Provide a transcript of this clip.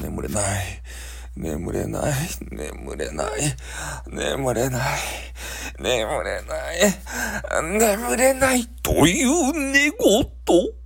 眠れない。眠れない。眠れない。眠れない。眠れない。眠れない。という寝言。